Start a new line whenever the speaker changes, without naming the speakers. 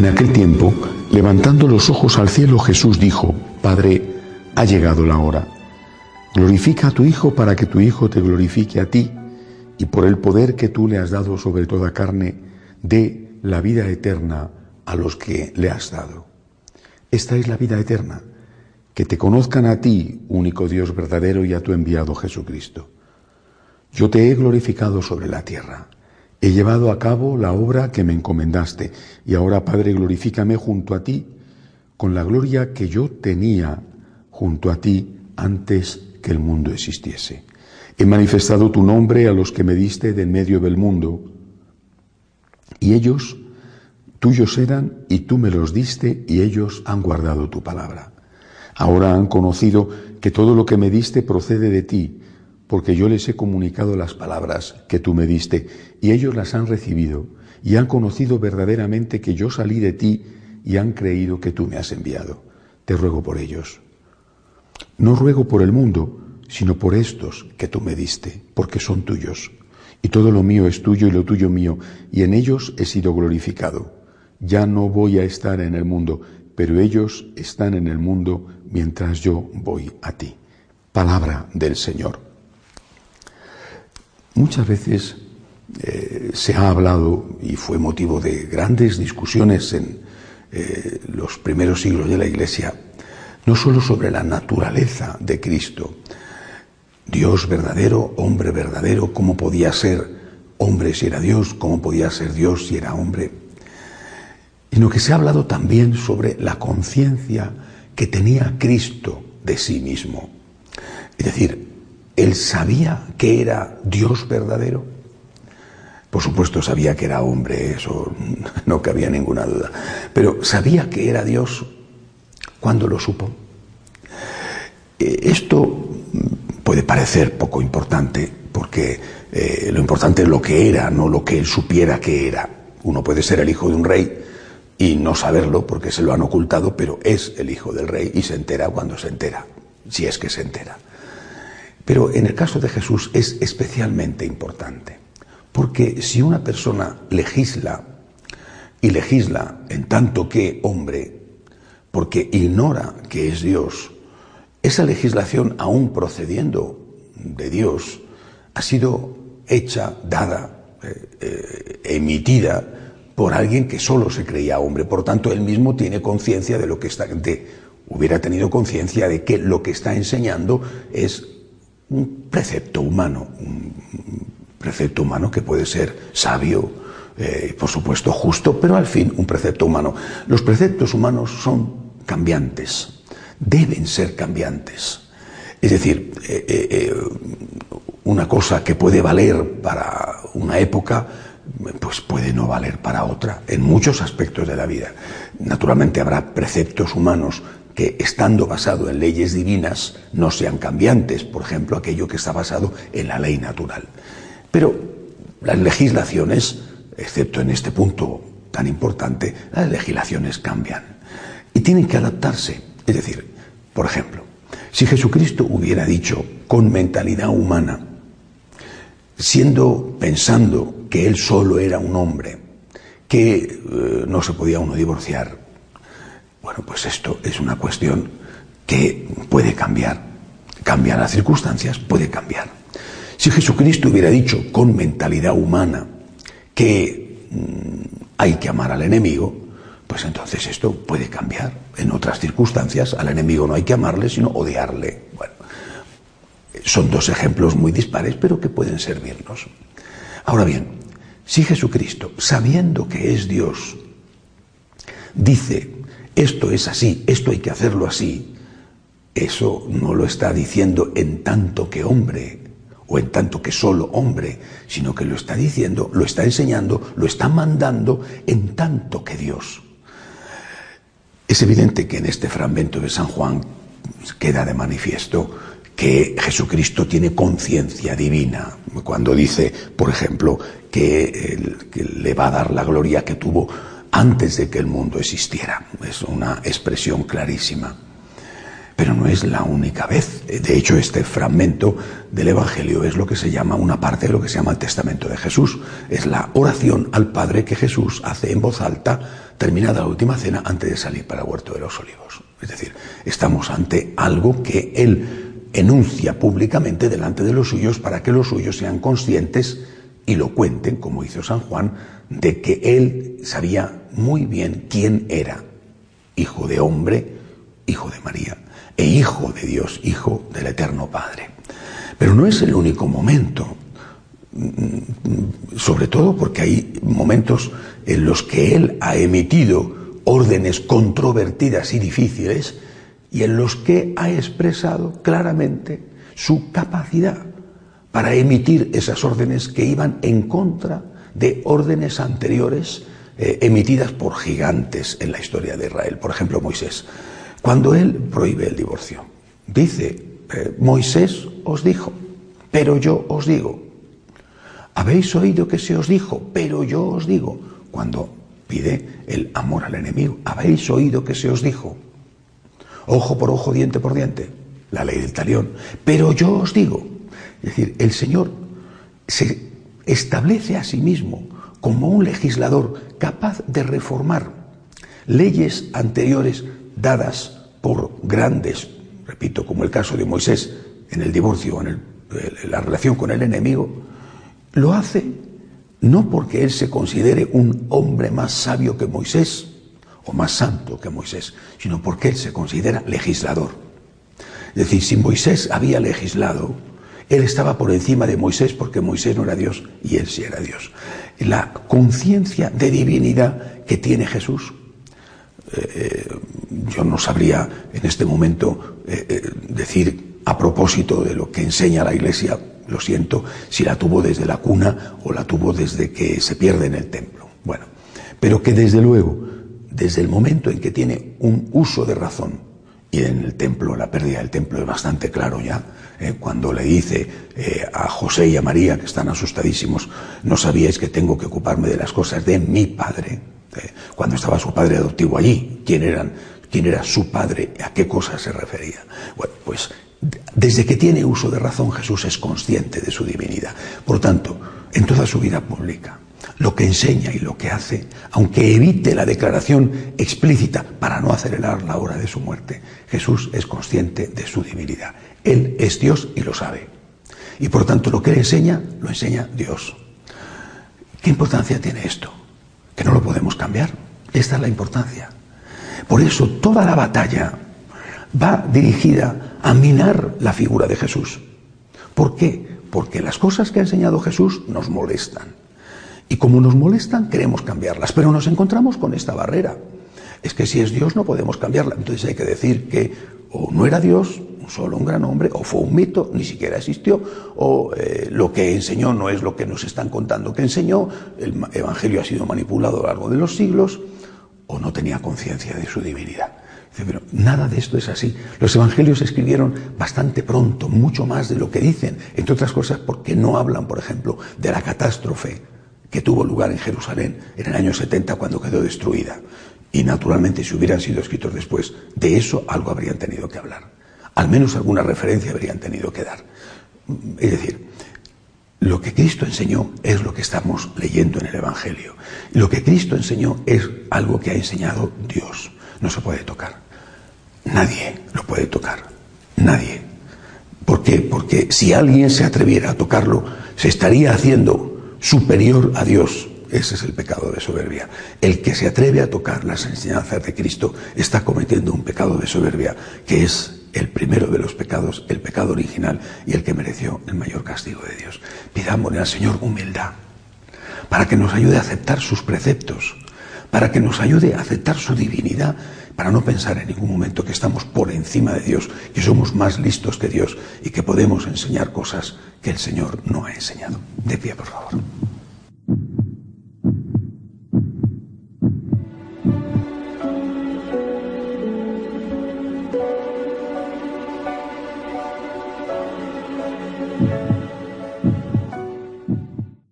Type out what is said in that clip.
En aquel tiempo, levantando los ojos al cielo, Jesús dijo, Padre, ha llegado la hora. Glorifica a tu Hijo para que tu Hijo te glorifique a ti y por el poder que tú le has dado sobre toda carne, dé la vida eterna a los que le has dado. Esta es la vida eterna, que te conozcan a ti, único Dios verdadero, y a tu enviado Jesucristo. Yo te he glorificado sobre la tierra. He llevado a cabo la obra que me encomendaste, y ahora, Padre, glorifícame junto a ti, con la gloria que yo tenía junto a ti antes que el mundo existiese. He manifestado tu nombre a los que me diste de en medio del mundo, y ellos tuyos eran, y tú me los diste, y ellos han guardado tu palabra. Ahora han conocido que todo lo que me diste procede de ti, porque yo les he comunicado las palabras que tú me diste, y ellos las han recibido, y han conocido verdaderamente que yo salí de ti, y han creído que tú me has enviado. Te ruego por ellos. No ruego por el mundo, sino por estos que tú me diste, porque son tuyos. Y todo lo mío es tuyo y lo tuyo mío, y en ellos he sido glorificado. Ya no voy a estar en el mundo, pero ellos están en el mundo mientras yo voy a ti. Palabra del Señor. Muchas veces eh, se ha hablado y fue motivo de grandes discusiones en eh, los primeros siglos de la Iglesia, no sólo sobre la naturaleza de Cristo, Dios verdadero, hombre verdadero, cómo podía ser hombre si era Dios, cómo podía ser Dios si era hombre, sino que se ha hablado también sobre la conciencia que tenía Cristo de sí mismo. Es decir, ¿Él sabía que era Dios verdadero? Por supuesto sabía que era hombre, eso no cabía ninguna duda. Pero ¿sabía que era Dios cuando lo supo? Eh, esto puede parecer poco importante, porque eh, lo importante es lo que era, no lo que él supiera que era. Uno puede ser el hijo de un rey y no saberlo porque se lo han ocultado, pero es el hijo del rey y se entera cuando se entera, si es que se entera. Pero en el caso de Jesús es especialmente importante, porque si una persona legisla, y legisla en tanto que hombre, porque ignora que es Dios, esa legislación, aún procediendo de Dios, ha sido hecha, dada, eh, eh, emitida por alguien que solo se creía hombre. Por tanto, él mismo tiene conciencia de lo que está, hubiera tenido conciencia de que lo que está enseñando es un precepto humano, un precepto humano que puede ser sabio, eh, por supuesto justo, pero al fin un precepto humano. Los preceptos humanos son cambiantes, deben ser cambiantes. Es decir, eh, eh, una cosa que puede valer para una época, pues puede no valer para otra, en muchos aspectos de la vida. Naturalmente habrá preceptos humanos que estando basado en leyes divinas no sean cambiantes, por ejemplo, aquello que está basado en la ley natural. Pero las legislaciones, excepto en este punto tan importante, las legislaciones cambian y tienen que adaptarse. Es decir, por ejemplo, si Jesucristo hubiera dicho con mentalidad humana, siendo pensando que él solo era un hombre, que eh, no se podía uno divorciar, bueno, pues esto es una cuestión que puede cambiar. Cambian las circunstancias, puede cambiar. Si Jesucristo hubiera dicho con mentalidad humana que mm, hay que amar al enemigo, pues entonces esto puede cambiar. En otras circunstancias al enemigo no hay que amarle, sino odiarle. Bueno, son dos ejemplos muy dispares, pero que pueden servirnos. Ahora bien, si Jesucristo, sabiendo que es Dios, dice esto es así, esto hay que hacerlo así, eso no lo está diciendo en tanto que hombre o en tanto que solo hombre, sino que lo está diciendo, lo está enseñando, lo está mandando en tanto que Dios. Es evidente que en este fragmento de San Juan queda de manifiesto que Jesucristo tiene conciencia divina, cuando dice, por ejemplo, que, que, le va a dar la gloria que tuvo antes de que el mundo existiera. Es una expresión clarísima. Pero no es la única vez. De hecho, este fragmento del Evangelio es lo que se llama una parte de lo que se llama el Testamento de Jesús. Es la oración al Padre que Jesús hace en voz alta, terminada la última cena, antes de salir para el Huerto de los Olivos. Es decir, estamos ante algo que Él enuncia públicamente delante de los suyos para que los suyos sean conscientes y lo cuenten, como hizo San Juan, de que Él sabía muy bien quién era, hijo de hombre, hijo de María, e hijo de Dios, hijo del Eterno Padre. Pero no es el único momento, sobre todo porque hay momentos en los que Él ha emitido órdenes controvertidas y difíciles y en los que ha expresado claramente su capacidad para emitir esas órdenes que iban en contra de órdenes anteriores eh, emitidas por gigantes en la historia de Israel. Por ejemplo, Moisés. Cuando él prohíbe el divorcio, dice, eh, Moisés os dijo, pero yo os digo. Habéis oído que se os dijo, pero yo os digo. Cuando pide el amor al enemigo, habéis oído que se os dijo. Ojo por ojo, diente por diente. La ley del talión. Pero yo os digo. Es decir, el Señor se establece a sí mismo como un legislador capaz de reformar leyes anteriores dadas por grandes, repito, como el caso de Moisés en el divorcio, en, la relación con el enemigo, lo hace no porque él se considere un hombre más sabio que Moisés o más santo que Moisés, sino porque él se considera legislador. Es decir, si Moisés había legislado, él estaba por encima de Moisés porque Moisés no era Dios y él sí era Dios. La conciencia de divinidad que tiene Jesús eh, yo no sabría en este momento eh, eh, decir a propósito de lo que enseña la Iglesia, lo siento, si la tuvo desde la cuna o la tuvo desde que se pierde en el templo. Bueno, pero que desde luego, desde el momento en que tiene un uso de razón, y en el templo, la pérdida del templo es bastante claro ya, cuando le dice a José y a María, que están asustadísimos, no sabíais que tengo que ocuparme de las cosas de mi Padre, cuando estaba su padre adoptivo allí, quién, eran, quién era su padre, a qué cosas se refería. Bueno, pues desde que tiene uso de razón Jesús es consciente de su divinidad. Por tanto, en toda su vida pública, lo que enseña y lo que hace, aunque evite la declaración explícita para no acelerar la hora de su muerte, Jesús es consciente de su divinidad. Él es Dios y lo sabe. Y por tanto lo que él enseña, lo enseña Dios. ¿Qué importancia tiene esto? que no lo podemos cambiar. Esta es la importancia. Por eso toda la batalla va dirigida a minar la figura de Jesús. ¿Por qué? Porque las cosas que ha enseñado Jesús nos molestan. Y como nos molestan, queremos cambiarlas, pero nos encontramos con esta barrera. Es que si es Dios no podemos cambiarla. Entonces hay que decir que o no era Dios, solo un gran hombre, o fue un mito, ni siquiera existió, o eh, lo que enseñó no es lo que nos están contando que enseñó, el Evangelio ha sido manipulado a lo largo de los siglos, o no tenía conciencia de su divinidad. pero nada de esto es así. Los evangelios escribieron bastante pronto, mucho más de lo que dicen, entre otras cosas porque no hablan, por ejemplo, de la catástrofe que tuvo lugar en Jerusalén en el año 70 cuando quedó destruida. Y naturalmente, si hubieran sido escritos después, de eso algo habrían tenido que hablar al menos alguna referencia habrían tenido que dar. Es decir, lo que Cristo enseñó es lo que estamos leyendo en el Evangelio. Lo que Cristo enseñó es algo que ha enseñado Dios. No se puede tocar. Nadie lo puede tocar. Nadie. ¿Por qué? Porque si alguien se atreviera a tocarlo, se estaría haciendo superior a Dios. Ese es el pecado de soberbia. El que se atreve a tocar las enseñanzas de Cristo está cometiendo un pecado de soberbia, que es el primero de los pecados, el pecado original y el que mereció el mayor castigo de Dios. Pidámosle al Señor humildad para que nos ayude a aceptar sus preceptos, para que nos ayude a aceptar su divinidad, para no pensar en ningún momento que estamos por encima de Dios, que somos más listos que Dios y que podemos enseñar cosas que el Señor no ha enseñado. De pie, por favor.